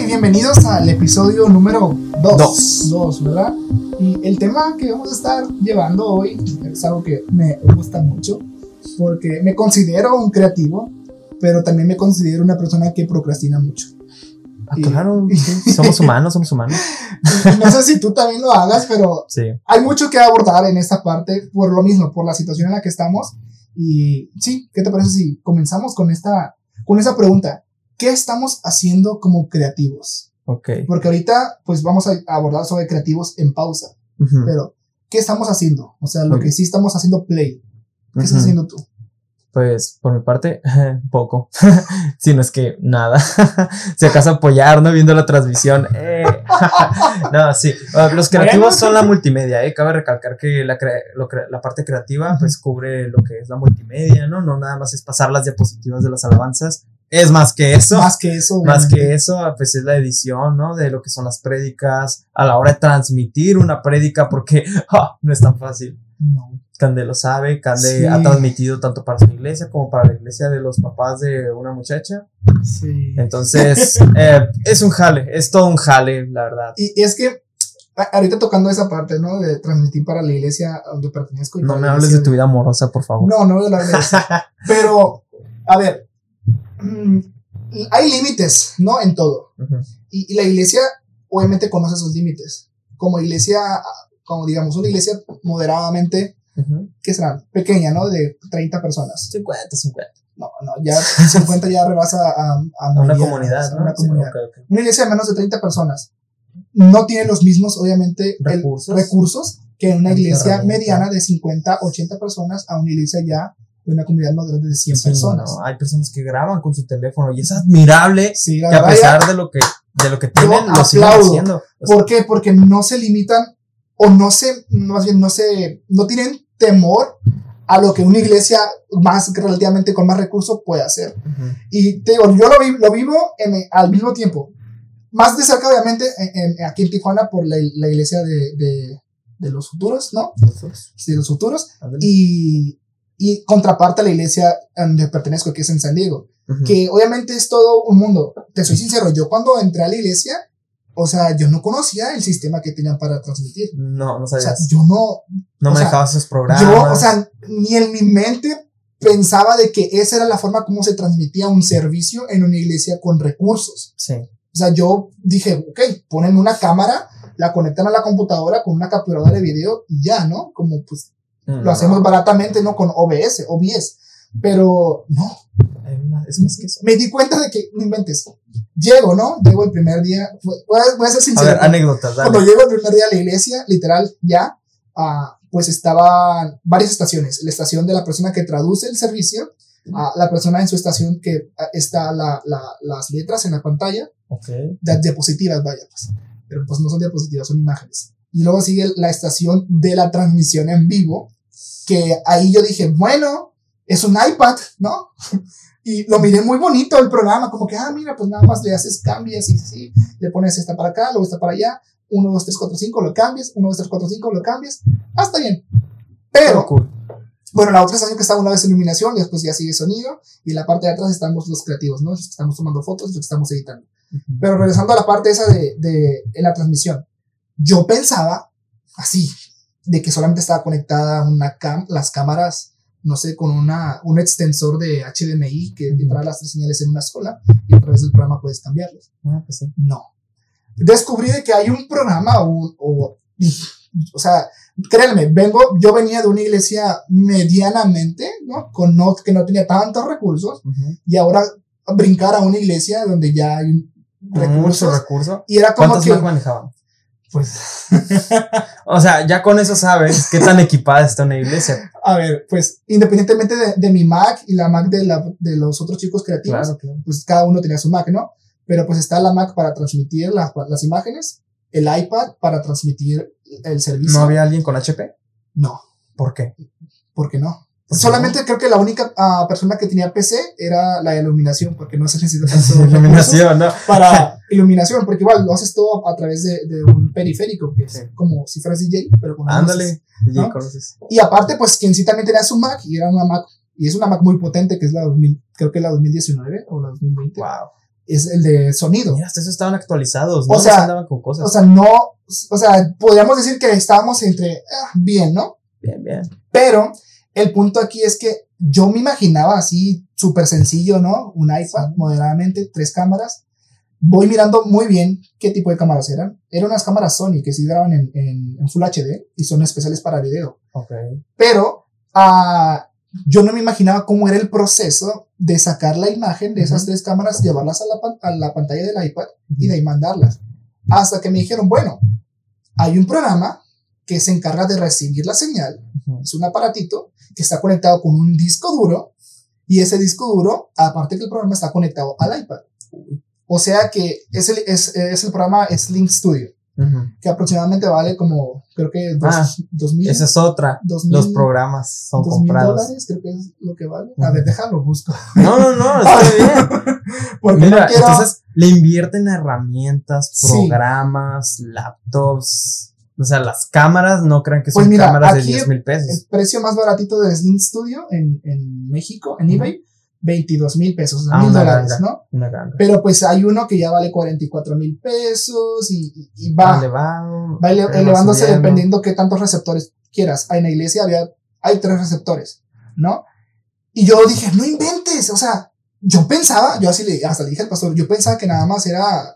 y bienvenidos al episodio número 2. Dos. 2, ¿verdad? Y el tema que vamos a estar llevando hoy es algo que me gusta mucho porque me considero un creativo, pero también me considero una persona que procrastina mucho. Ah, Y- claro, sí, somos humanos, somos humanos. No sé si tú también lo hagas, pero Sí. hay mucho que abordar en esta parte por lo mismo, por la situación en la que estamos. Y sí, ¿qué te parece si comenzamos con esta, con esa pregunta? ¿Qué estamos haciendo como creativos? Ok. Porque ahorita, pues vamos a abordar sobre creativos en pausa. Pero, ¿qué estamos haciendo? O sea, lo que sí estamos haciendo play. ¿Qué estás haciendo tú? Pues por mi parte, poco. si no es que nada. si acaso apoyar, ¿no? Viendo la transmisión. Eh. no, sí. Los creativos son la multimedia, ¿eh? Cabe recalcar que la, cre- lo cre- la parte creativa, pues cubre lo que es la multimedia, ¿no? No nada más es pasar las diapositivas de las alabanzas. Es más que eso. Más que eso. Más que eso, pues es la edición, ¿no? De lo que son las prédicas, a la hora de transmitir una prédica, porque ah, no es tan fácil. No. Cande lo sabe, Cande Sí. ha transmitido tanto para su iglesia como para la iglesia de los papás de una muchacha. Sí. Entonces, eh, es un jale, es todo un jale, la verdad. Y es que ahorita tocando esa parte, ¿no? De transmitir para la iglesia donde pertenezco. y No me hables de tu vida amorosa, por favor. No, no voy a hablar de eso. Pero, a ver, hay límites, ¿no? En todo. Ujú, Y, y la iglesia, obviamente, conoce sus límites. Como iglesia, como digamos, una iglesia moderadamente, ujú. ¿qué será? Pequeña, ¿no? De 30 personas. 50, 50. No, no, ya 50 ya rebasa a, a, A una mediana, comunidad, ¿no? Una Sí, comunidad. ok, ok. Una iglesia de menos de 30 personas no tiene los mismos, obviamente, el- Recursos. recursos que una iglesia mediana de 50, 80 personas a una iglesia ya una comunidad más grande de 100 Sí, personas. no, hay personas que graban con su teléfono y es admirable Sí, que a pesar de lo que, de lo que tienen, lo sigan aplaudo. haciendo. O sea, ¿Por qué? Porque no se limitan o no se, más bien, no se, no tienen temor a lo que una iglesia más relativamente con más recursos puede hacer. ujú. Y te digo, yo lo, vi- lo vivo en, al mismo tiempo. Más de cerca, obviamente, en- en- aquí en Tijuana por la, la iglesia de, de, de los futuros, ¿no? Sí, de los futuros. Y, y contraparte a la iglesia donde pertenezco, que es en San Diego. Ujú. Que obviamente es todo un mundo. Te soy sincero, yo cuando entré a la iglesia, o sea, yo no conocía el sistema que tenían para transmitir. No, no O sea, sabías. yo no, no o sea, manejabas esos programas. yo, o sea, ni en mi mente pensaba de que esa era la forma como se transmitía un servicio en una iglesia con recursos. sí. O sea, yo dije, ok, ponen una cámara, la conectan a la computadora con una capturadora de video y ya, ¿no? Como pues lo hacemos baratamente, ¿no? Con OBS, OBS. Pero no, Es más que eso. me di cuenta de que, no inventes, llego, ¿no? Llego el primer día, voy a, voy a ser A sincero. ver, anécdotas, dale. Cuando llego el primer día a la iglesia, literal, ya, ah, pues estaban varias estaciones. La estación de la persona que traduce el servicio, ah, la persona en su estación que ah, está la, la, las letras en la pantalla, Ok. de diapositivas, vaya, pues. Pero pues no son diapositivas, son imágenes. Y luego sigue la estación de la transmisión en vivo, que ahí yo dije, bueno, es un iPad, ¿no? Y lo miré muy bonito el programa, como que, ah, mira, pues nada más le haces, cambias y sí, le pones esta para acá, luego esta para allá, 1, 2, 3, 4, 5, lo cambias, 1, 2, 3, 4, 5, lo cambias, está bien. Pero, cool. bueno, la otra estación que estaba una vez iluminación, y después ya sigue sonido, y en la parte de atrás estamos los creativos, ¿no? Los que estamos tomando fotos, los que estamos editando. Pero regresando a la parte esa de, de en la transmisión, yo pensaba así, de que solamente estaba conectada una cam, las cámaras, no sé, con una, un extensor de HDMI que trae las tres señales en una sola y a través del programa puedes cambiarlos. Ah, pues sí. No. Descubrí de que hay un programa o, o, o sea, créanme, vengo, yo venía de una iglesia medianamente, ¿no? Con no, que no tenía tantos recursos y ahora brincar a una iglesia donde ya hay un- Mucho recursos recurso. y era como ¿Cuántos que manejaban? Pues O sea, ya con eso sabes qué tan equipada está una iglesia. a ver pues independientemente de, de mi Mac y la Mac de, la, de los otros chicos creativos Claro, claro. pues cada uno tenía su Mac no pero pues está la Mac para transmitir las, las imágenes el iPad para transmitir el servicio ¿No había alguien con HP? no ¿Por qué? ¿por qué no? ¿Por qué Solamente creo que la única ah, persona que tenía PC era la iluminación, porque no se necesita tanto Iluminación, ¿no? para iluminación, porque igual lo haces todo a través de, de un periférico, que es Sí. como si fueras DJ, pero con luces. Ándale. DJ, ¿no? conoces. Y aparte, pues quien sí también tenía su Mac, y era una Mac, y es una Mac muy potente, que es la 2000, creo que la 2019 o la 2020. Wow. es el de sonido. Mira, hasta eso estaban actualizados, ¿no? O sea, andaban con cosas. O sea, no, o sea, podríamos decir que estábamos entre ah, bien, ¿no? bien, bien. Pero el punto aquí es que yo me imaginaba así súper sencillo, ¿no? Un iPad moderadamente, tres cámaras. Voy mirando muy bien qué tipo de cámaras eran. Eran unas cámaras Sony que sí graban en, en, en Full HD y son especiales para video. Pero ah, yo no me imaginaba cómo era el proceso de sacar la imagen de esas tres cámaras, llevarlas a la, a la pantalla del iPad y de ahí mandarlas. Hasta que me dijeron, bueno, hay un programa que se encarga de recibir la señal Ujú. es un aparatito que está conectado con un disco duro y ese disco duro, aparte que el programa está conectado al iPad. O sea que es el, es, es el programa Sling Studio, Ujú. que aproximadamente vale como, creo que dos, Ah, dos mil, Esa es otra. dos mil, Los programas son dos mil comprados. dólares, creo que es lo que vale. A Ujú. ver, déjalo, busco. No, no, no, está bien. Porque Mira, no quiero, entonces le invierten a herramientas, Sí. programas, laptops. O sea, las cámaras no crean que son Pues mira, cámaras de aquí 10 mil pesos. el precio más baratito de Sling Studio en, en México, en eBay, 22 mil pesos, Ah, mil dólares, ganga. ¿no? Una ganga. Pero pues hay uno que ya vale 44 mil pesos y, va, Elevado, va ele- elevándose subiendo. dependiendo qué tantos receptores quieras. En la iglesia había, hay tres receptores, ¿no? Y yo dije, no inventes, o sea, yo pensaba, yo así le, hasta le dije al pastor, yo pensaba que nada más era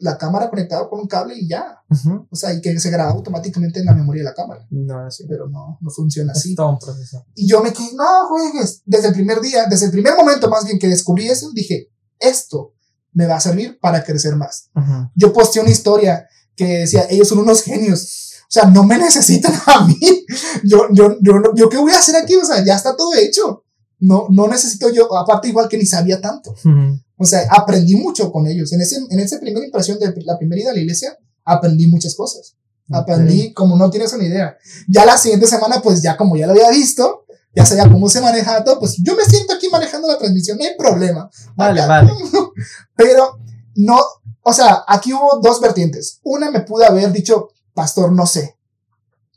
la cámara conectada con un cable y ya, Ujú. o sea, y que se grababa automáticamente en la memoria de la cámara. No, así. Pero no, no funciona así. Es todo un proceso. Y yo me quedé, no juegues. Desde el primer día, desde el primer momento más bien que descubrí eso, dije, esto me va a servir para crecer más. Ujú. Yo posteé una historia que decía, ellos son unos genios. O sea, no me necesitan a mí. Yo, yo, yo, yo, ¿qué voy a hacer aquí? O sea, ya está todo hecho. No, no necesito yo, aparte igual que ni sabía tanto. Ujú. O sea, aprendí mucho con ellos. En ese, en esa primera impresión de la primera ida a la iglesia, aprendí muchas cosas. Aprendí como no tienes una idea. Ya la siguiente semana, pues ya como ya lo había visto, ya sabía cómo se manejaba todo, pues yo me siento aquí manejando la transmisión, no hay problema. Vale, Acá- vale. Pero no, o sea, aquí hubo dos vertientes. Una me pude haber dicho, pastor, no sé.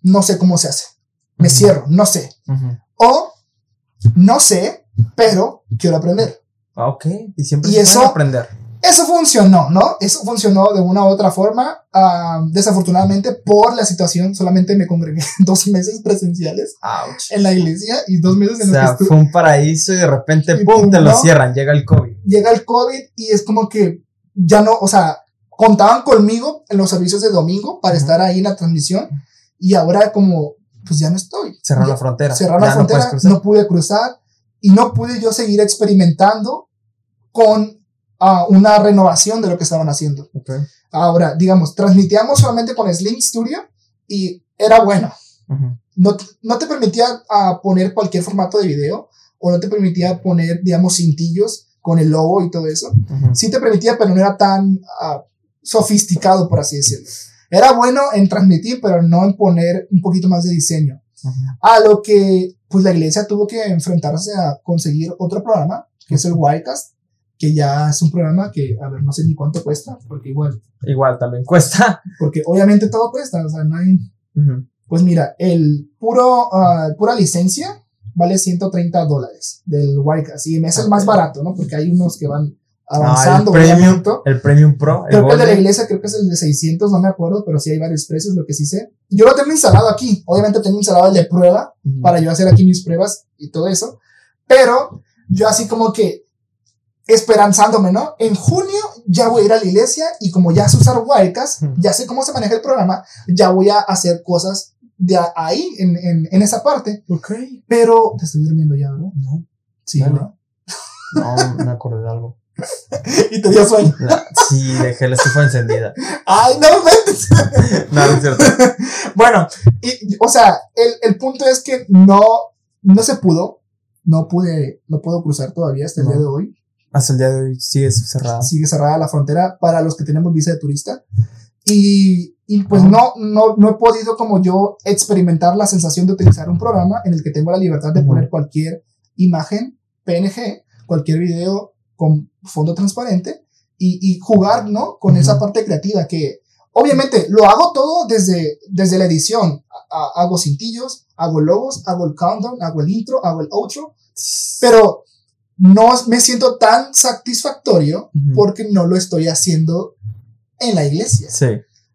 No sé cómo se hace. Me Ujú. cierro, no sé. Ujú. O no sé, pero quiero aprender. Ah, Ok, y siempre Y se eso- aprender. Eso funcionó, ¿no? Eso funcionó de una u otra forma. Ah, desafortunadamente, por la situación, solamente me congregué dos meses presenciales Ouch. en la iglesia y dos meses O en los sea, fue un paraíso y de repente, Y ¡pum!, te lo cierran, llega el COVID. llega el COVID y es como que ya no, o sea, contaban conmigo en los servicios de domingo para Ujú. estar ahí en la transmisión y ahora como, pues ya no estoy. Cerraron Ya- la frontera. cerraron Ya la no frontera, cruzar. no, pude cruzar y no pude yo seguir experimentando con ah, una renovación de lo que estaban haciendo. Ok. Ahora, digamos, transmitíamos solamente con Sling Studio y era bueno. Ujú. No, te- no te permitía ah, poner cualquier formato de video o no te permitía poner, digamos, cintillos con el logo y todo eso. Ujú. Sí te permitía, pero no era tan ah, sofisticado, por así decirlo. Era bueno en transmitir, pero no en poner un poquito más de diseño. Ujú. A lo que, pues, la iglesia tuvo que enfrentarse a conseguir otro programa, que es el Wirecast, que ya es un programa que, a ver, no sé ni cuánto cuesta, porque igual, Igual también cuesta. porque obviamente todo cuesta, o sea, no hay, Ujú. pues mira, el puro, ah, pura licencia vale 130 dólares del Wirecast, y es el más barato, ¿no? Porque hay unos que van Ah, avanzando. el premium, obviamente. el premium pro. El Creo que el de la iglesia creo que es el de 600, no me acuerdo, pero sí hay varios precios, lo que sí sé. Yo lo tengo instalado aquí, obviamente tengo instalado el de prueba, para yo hacer aquí mis pruebas y todo eso. Pero yo así como que esperanzándome, ¿no? En junio ya voy a ir a la iglesia y como ya sé usar Wirecast, Ujú. ya sé cómo se maneja el programa, ya voy a hacer cosas de ahí, en, en, en esa parte. Ok. Pero te estoy durmiendo ya, ¿no? No, Sí. ¿no? no, me acordé de algo. Y te dio sueño. Sí, dejé la estufa encendida. Ay, no inventes. No, no es cierto. Bueno, y, o sea, el, el punto es que no, no se pudo, no pude, no puedo cruzar todavía hasta el No. día de hoy. Hasta el día de hoy sigue cerrado. sigue cerrada la frontera para los que tenemos visa de turista. Y, y pues no, no, no he podido como yo experimentar la sensación de utilizar un programa en el que tengo la libertad de Ujú. poner cualquier imagen, PNG, cualquier video con fondo transparente y, y jugar, ¿no? Con esa parte creativa que obviamente lo hago todo desde, desde la edición. A- a- hago cintillos, hago logos, hago el countdown, hago el intro, hago el outro, pero no me siento tan satisfactorio porque no lo estoy haciendo en la iglesia. Sí,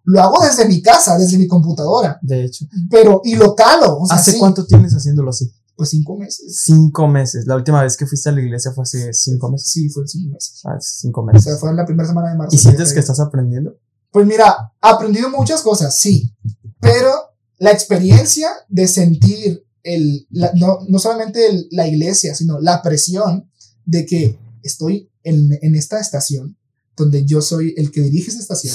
Lo hago desde mi casa, desde mi computadora, de hecho. pero y lo calo. O sea, ¿Hace sí, cuánto tienes haciéndolo así? Pues cinco meses. Cinco meses. La última vez que fuiste a la iglesia fue hace cinco meses. Sí, fue cinco meses. Ah, cinco O meses. sea, fue en la primera semana de marzo. ¿Y sientes que estás aprendiendo? Pues mira, he aprendido muchas cosas, sí, pero la experiencia de sentir el, la- no, no solamente el- la iglesia, sino la presión de que estoy en, en esta estación, donde yo soy el que dirige esa estación,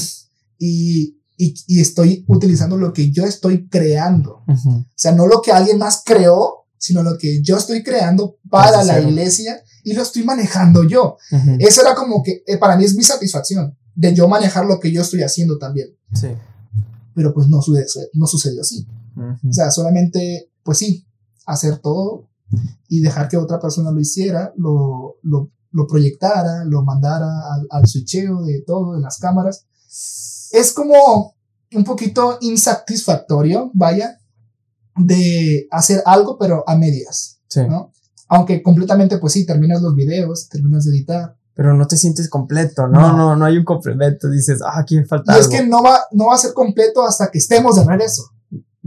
y, y, y estoy utilizando lo que yo estoy creando. Ujú. O sea, no lo que alguien más creó, sino lo que yo estoy creando para la iglesia y lo estoy manejando yo. Ujú. Eso era como que eh, para mí es mi satisfacción de yo manejar lo que yo estoy haciendo también. Sí. Pero pues no, sucedió, no sucedió así. Ujú. O sea, solamente, pues sí, hacer todo y dejar que otra persona lo hiciera, lo, lo, lo proyectara, lo mandara al, al switcheo de todo, de las cámaras. Es como un poquito insatisfactorio, vaya, de hacer algo, pero a medias, Sí. ¿no? Aunque completamente, pues sí, terminas los videos, terminas de editar, Pero no te sientes completo, ¿no? No. No, no, hay un complemento. Dices, ah, aquí me falta Y es que no va, no va a ser completo hasta que estemos de regreso.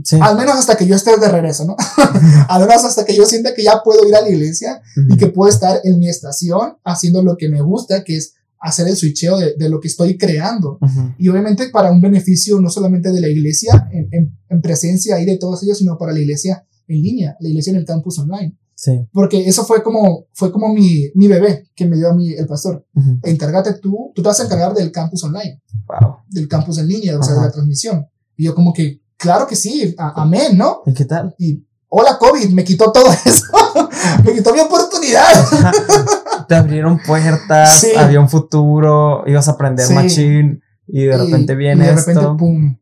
Sí. Al menos hasta que yo esté de regreso, ¿no? Al menos hasta que yo sienta que ya puedo ir a la iglesia Ujú. y que puedo estar en mi estación haciendo lo que me gusta, que es hacer el switcheo de, de lo que estoy creando. Ujú. Y obviamente para un beneficio no solamente de la iglesia en, en, en presencia ahí de todos ellos, sino para la iglesia en línea, la iglesia en el campus online. Sí. Porque eso fue como, fue como mi, mi bebé que me dio a mí el pastor. Ujú. Encárgate tú, tú te vas a encargar del campus online. Wow. del campus en línea, o sea, de la transmisión. Y yo como que, claro que sí, a- amén, ¿no? ¿Y qué tal? Y hola COVID, me quitó todo eso, me quitó mi oportunidad. te abrieron puertas, Sí. había un futuro, ibas a aprender Sí. machine y de repente Y- viene y de esto. repente, pum.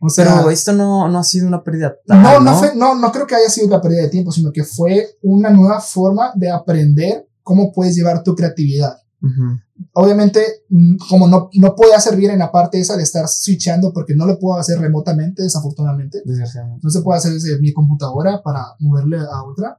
O sea, Pero esto no, no ha sido una pérdida tal, no, ¿no? no, fue, no, no creo que haya sido una pérdida de tiempo, sino que fue una nueva forma de aprender cómo puedes llevar tu creatividad. Ujú. Obviamente, mm, como no, no podía servir en la parte esa de estar switchando, porque no lo puedo hacer remotamente, desafortunadamente. Desgraciadamente. No se puede hacer desde mi computadora para moverle a otra.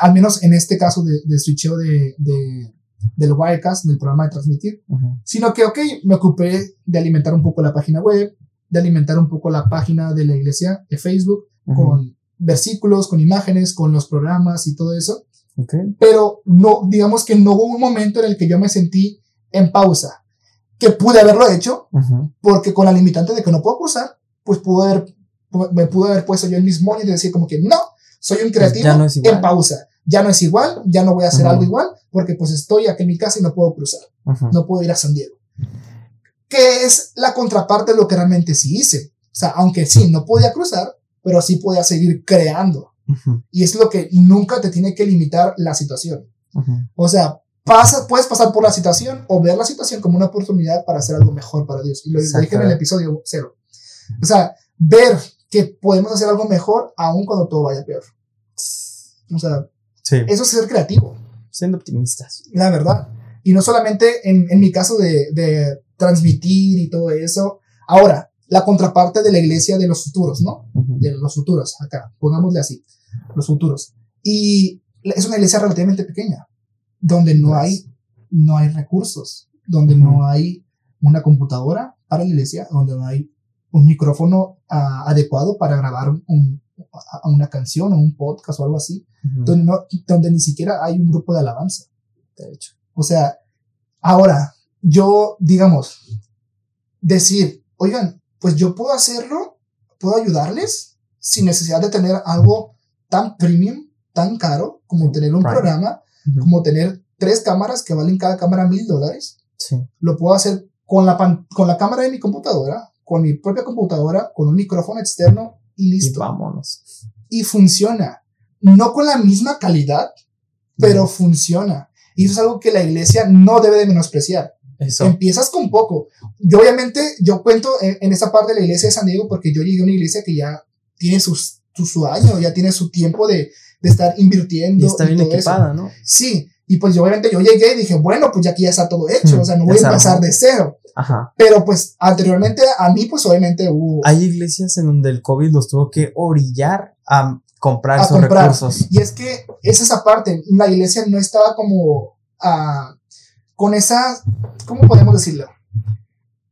Al menos en este caso de, de switcheo de, de, del Wirecast, del programa de transmitir, Ujú. sino que, ok, me ocupé de alimentar un poco la página web, de alimentar un poco la página de la iglesia de Facebook, con versículos, con imágenes, con los programas y todo eso, Ok. pero no, digamos que no hubo un momento en el que yo me sentí en pausa, que pude haberlo hecho, porque con la limitante de que no puedo cursar, pues pude haber, me pude haber puesto yo en mis moños y decir como que no, soy un creativo ya no es igual. en pausa. Ya no es igual, ya no voy a hacer Ujú. algo igual, porque pues estoy aquí en mi casa y no puedo cruzar, no puedo ir a San Diego. Que es la contraparte de lo que realmente sí hice. O sea, aunque sí, no podía cruzar, pero sí podía seguir creando. Y es lo que nunca te tiene que limitar la situación. O sea, pasa, puedes pasar por la situación o ver la situación como una oportunidad para hacer algo mejor para Dios. Y lo dije en el episodio cero. O sea, ver que podemos hacer algo mejor aun cuando todo vaya peor. O sea, Sí. eso es ser creativo, Siendo optimistas. la verdad. Y no solamente en, en mi caso de, de transmitir y todo eso. Ahora, la contraparte de la iglesia de los futuros, ¿no? De los futuros, acá, pongámosle así, los futuros. Y es una iglesia relativamente pequeña, donde no hay, no hay recursos, donde no hay una computadora para la iglesia, donde no hay un micrófono ah, adecuado para grabar un- a- una canción o un podcast o algo así, donde, no, donde ni siquiera hay un grupo de alabanza. De hecho. O sea, ahora, yo, digamos, decir, oigan, pues yo puedo hacerlo, puedo ayudarles sin necesidad de tener algo tan premium, tan caro, como tener un programa, Como tener tres cámaras que valen cada cámara mil dólares. Sí. Lo puedo hacer con la, pan- con la cámara de mi computadora, con mi propia computadora, con un micrófono externo y Y listo. vámonos. Y funciona. No con la misma calidad, pero funciona. Y eso es algo que la iglesia no debe de menospreciar. Eso. Empiezas con poco. Yo obviamente, yo cuento en, en esa parte de la iglesia de San Diego porque yo llegué a una iglesia que ya tiene sus, su, su año, ya tiene su tiempo de, de estar invirtiendo. Y está bien todo eso. equipada, ¿no? Sí, y pues yo obviamente yo llegué y dije, bueno, pues ya aquí ya está todo hecho, Mm, o sea, no voy a empezar de cero. Ajá. Pero pues anteriormente a mí pues obviamente hubo... Hay iglesias en donde el COVID los tuvo que orillar a comprar A esos comprar. recursos. Y es que es esa parte, la iglesia no estaba como ah, con esa, ¿cómo podemos decirlo?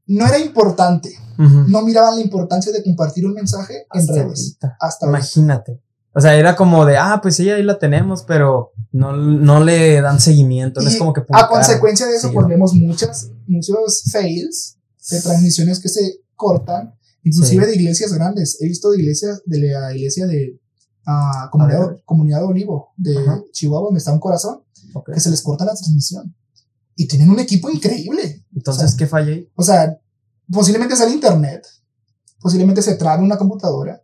No era importante, no miraban la importancia de compartir un mensaje en redes. ahorita. Hasta ahorita. O sea, era como de, ah, pues sí, ahí la tenemos, pero no, no le dan seguimiento. No es como que a publicaron. consecuencia de eso, Sí, pues ¿no? vemos muchas, muchos fails de transmisiones que se cortan, inclusive Sí. de iglesias grandes. He visto de iglesias, de la iglesia de ah, comunidad, A comunidad de Olivo de Ajá. Chihuahua, donde está un corazón, Ok. que se les corta la transmisión. Y tienen un equipo increíble. Entonces, ¿qué falla ahí? O sea, posiblemente sea el internet, posiblemente se trabe una computadora,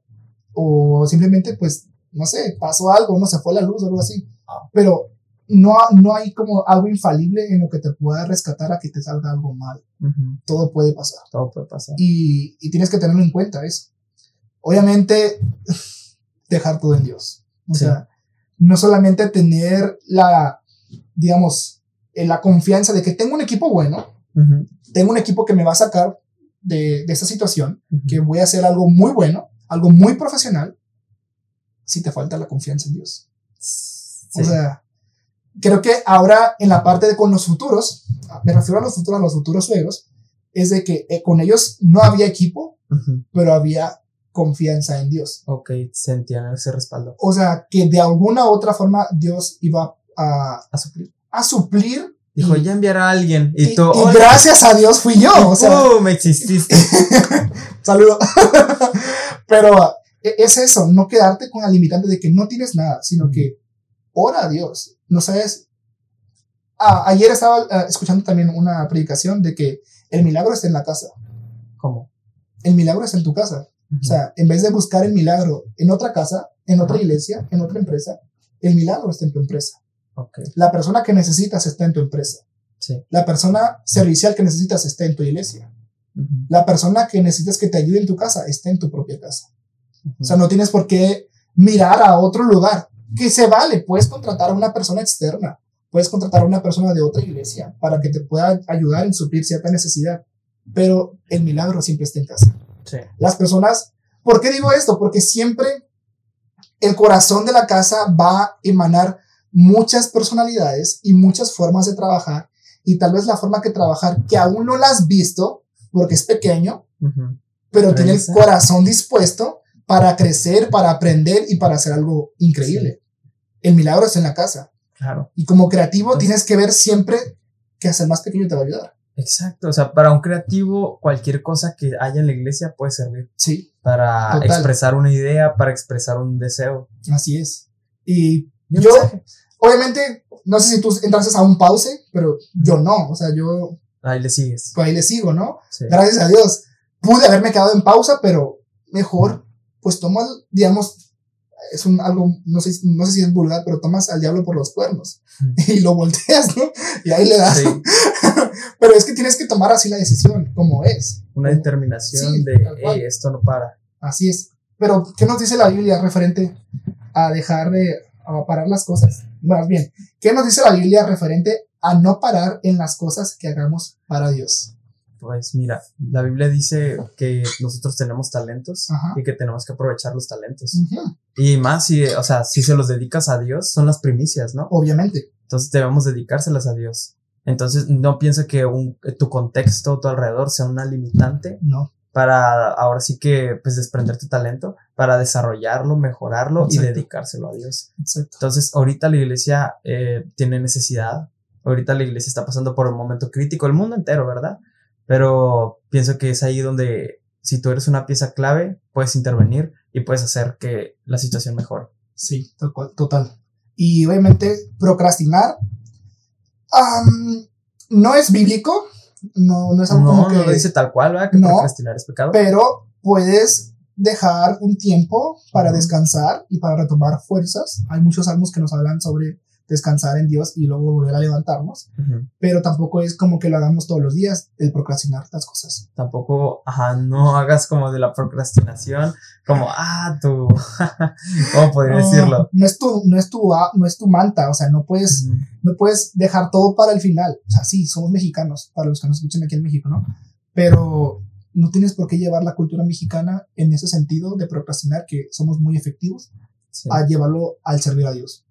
o simplemente, pues, no sé, pasó algo, no se fue la luz o algo así. Ah. Pero no, no hay como algo infalible en lo que te pueda rescatar a que te salga algo mal. Todo puede pasar. Todo puede pasar. Y, y tienes que tenerlo en cuenta eso. Obviamente, dejar todo en Dios. O Sí. sea, no solamente tener la, digamos, eh, la confianza de que tengo un equipo bueno, tengo un equipo que me va a sacar de, de esta situación, que voy a hacer algo muy bueno, algo muy profesional, si te falta la confianza en Dios. Sí. O sea, creo que ahora en la parte de con los futuros, me refiero a los futuros, a los futuros suegros, es de que eh, con ellos no había equipo, pero había confianza en Dios. Ok, sentían ese respaldo. O sea, que de alguna u otra forma Dios iba a, A suplir. a suplir. Dijo, y, ya enviará a alguien. Y, y- tú, y gracias a Dios fui yo. O sea, ¡Pum! exististe. Saludo. Pero es eso, no quedarte con la limitante de que no tienes nada, sino que ora a Dios. No sabes. Ah, ayer estaba ah, escuchando también una predicación de que el milagro está en la casa. ¿Cómo? El milagro está en tu casa. O sea, en vez de buscar el milagro en otra casa, en otra iglesia, en otra empresa, el milagro está en tu empresa. La persona que necesitas está en tu empresa. sí. La persona servicial que necesitas está en tu iglesia. La persona que necesitas que te ayude en tu casa está en tu propia casa. O sea, no tienes por qué mirar a otro lugar. Que se vale, puedes contratar a una persona externa, puedes contratar a una persona de otra iglesia para que te pueda ayudar en suplir cierta necesidad. Pero el milagro siempre está en casa. Sí. Las personas, ¿por qué digo esto? Porque siempre el corazón de la casa va a emanar muchas personalidades y muchas formas de trabajar y tal vez la forma que trabajar que aún no la has visto porque es pequeño, pero tiene el corazón dispuesto para crecer, para aprender y para hacer algo increíble. El milagro está en la casa. Claro. Y como creativo Entonces- tienes que ver siempre que hacer más pequeño te va a ayudar. Exacto. O sea, para un creativo, cualquier cosa que haya en la iglesia puede servir. Sí, Para Total. expresar una idea, para expresar un deseo. así es. Y yo, mensaje. obviamente, no sé si tú entraste a un pause, pero yo no. O sea, yo Ahí le sigues. pues ahí le sigo, ¿no? Sí. Gracias a Dios. Pude haberme quedado en pausa, pero mejor, pues tomas, digamos, es un algo, no sé, no sé si es vulgar, pero tomas al diablo por los cuernos y lo volteas, ¿no? Y ahí le das. Sí. Pero es que tienes que tomar así la decisión, como es. Una Como- determinación Sí, de, hey, esto no para. Así es. Pero, ¿qué nos dice la Biblia referente a dejar de a parar las cosas? Más bien, ¿qué nos dice la Biblia referente a no parar en las cosas que hagamos para Dios? Pues mira, la Biblia dice que nosotros tenemos talentos Ajá. y que tenemos que aprovechar los talentos. Ujú, Y más si, o sea, si se los dedicas a Dios, son las primicias, ¿no? Obviamente. Entonces debemos dedicárselas a Dios. Entonces no pienso que un, tu contexto, tu alrededor sea una limitante No. para ahora sí que pues desprender tu talento, para desarrollarlo, mejorarlo y Exacto. dedicárselo a Dios. Exacto. Entonces ahorita la iglesia eh, tiene necesidad, ahorita la iglesia está pasando por un momento crítico, el mundo entero, ¿verdad? Pero pienso que es ahí donde si tú eres una pieza clave, puedes intervenir y puedes hacer que la situación mejore. Sí, tal cual, total. Y obviamente procrastinar am, no es bíblico, no, no es algo No, como que, no lo dice tal cual, ¿verdad? Que No. procrastinar es pecado. pero puedes dejar un tiempo para descansar y para retomar fuerzas. Hay muchos salmos que nos hablan sobre descansar en Dios y luego volver a levantarnos, Ujú. pero tampoco es como que lo hagamos todos los días, el procrastinar las cosas. Tampoco, ajá, no hagas como de la procrastinación, como, ah, tú, ¿cómo podría No, decirlo? No es tu, no es tu, no es tu manta, o sea, no puedes Ujú. no puedes dejar todo para el final. O sea, sí, somos mexicanos, para los que nos escuchan aquí en México, ¿no? Pero no tienes por qué llevar la cultura mexicana en ese sentido de procrastinar, que somos muy efectivos, Sí. a llevarlo al servir a Dios.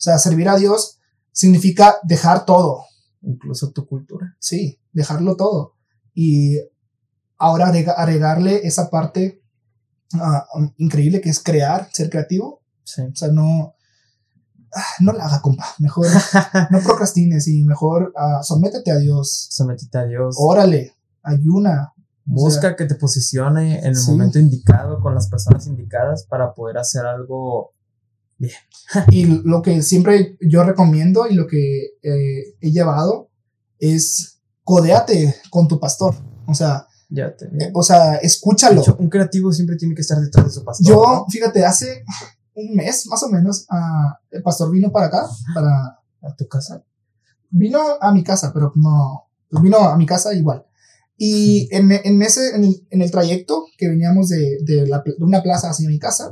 O sea, servir a Dios significa dejar todo. Incluso tu cultura. Sí, dejarlo todo. Y ahora agregarle esa parte ah, um, increíble que es crear, ser creativo. Sí. O sea, no, ah, no la haga, compa. Mejor no procrastines y mejor uh, sométete a Dios. Sométete a Dios. Órale, ayuna. Busca que te posicione en el momento indicado con las personas indicadas para poder hacer algo bien. y lo que siempre yo recomiendo y lo que eh, he llevado es codeate con tu pastor. O sea, ya te, eh, o sea, escúchalo. un creativo siempre tiene que estar detrás de su pastor. Yo, fíjate, hace un mes más o menos, uh, el pastor vino para acá, para... ¿A tu casa? Vino a mi casa, pero no, pues vino a mi casa igual. Y en, en ese, en el, en el, trayecto que veníamos de, de, la, de, una plaza hacia mi casa,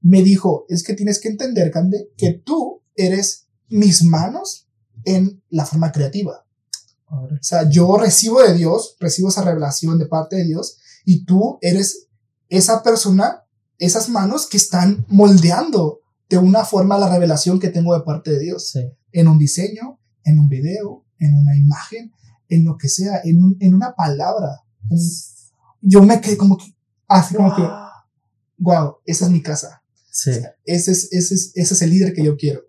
me dijo, es que tienes que entender, Cande, que tú eres mis manos en la forma creativa. O sea, yo recibo de Dios, recibo esa revelación de parte de Dios, y tú eres esa persona, esas manos que están moldeando de una forma la revelación que tengo de parte de Dios. Sí. En un diseño, en un video, en una imagen, en lo que sea, en, un, en una palabra. En, yo me quedé como que, así como que, wow, esa es mi casa. Sí. O sea, ese, es, ese, es, ese es el líder que yo quiero.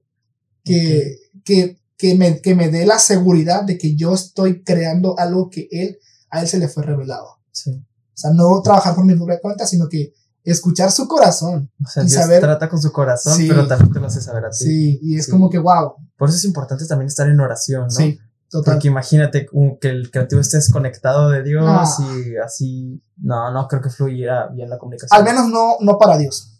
Que, okay. que, que, me, que me dé la seguridad de que yo estoy creando algo que él, a él se le fue revelado. Sí. O sea, no trabajar por mi propia cuenta, sino que escuchar su corazón. O sea, y Dios saber, trata con su corazón, sí, pero también te lo hace saber a ti. Sí, y es sí. como que wow. Por eso es importante también estar en oración, ¿no? Sí, total. Porque imagínate que el creativo esté desconectado de Dios no. y así, no, no creo que fluyera bien la comunicación. Al menos no, no para Dios.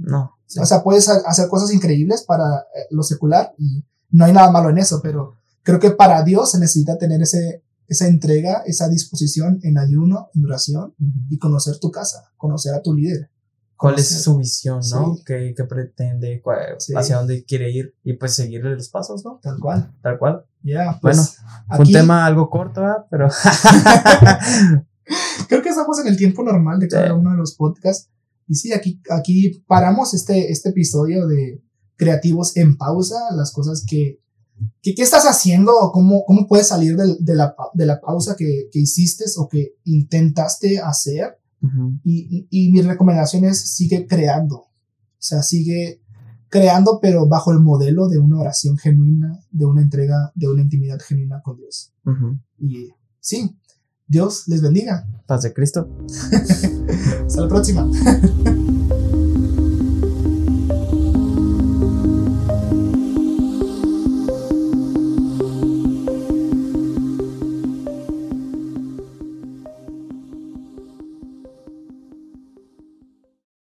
No. Sí. O sea, puedes hacer cosas increíbles para eh, lo secular y no hay nada malo en eso, pero creo que para Dios se necesita tener ese, esa entrega, esa disposición en ayuno, en oración uh -huh. y conocer tu casa, conocer a tu líder. ¿Cuál conocer. es su visión, no? Sí. ¿Qué, ¿Qué, pretende? Cuál, sí. ¿Hacia dónde quiere ir? Y pues seguirle los pasos, ¿no? Tal cual. Tal cual. Ya. Yeah, pues, bueno, aquí... un tema algo corto, ¿eh? pero. creo que estamos en el tiempo normal de cada uno de los podcasts. Y sí, aquí, aquí paramos este, este episodio de creativos en pausa, las cosas que, que ¿qué estás haciendo o cómo, cómo puedes salir de, de, la, de la pausa que, que hiciste o que intentaste hacer. Uh -huh. y, y, y mi recomendación es sigue creando, o sea, sigue creando, pero bajo el modelo de una oración genuina, de una entrega, de una intimidad genuina con Dios. Uh -huh. Y sí, Dios les bendiga. Paz de Cristo. Hasta la próxima.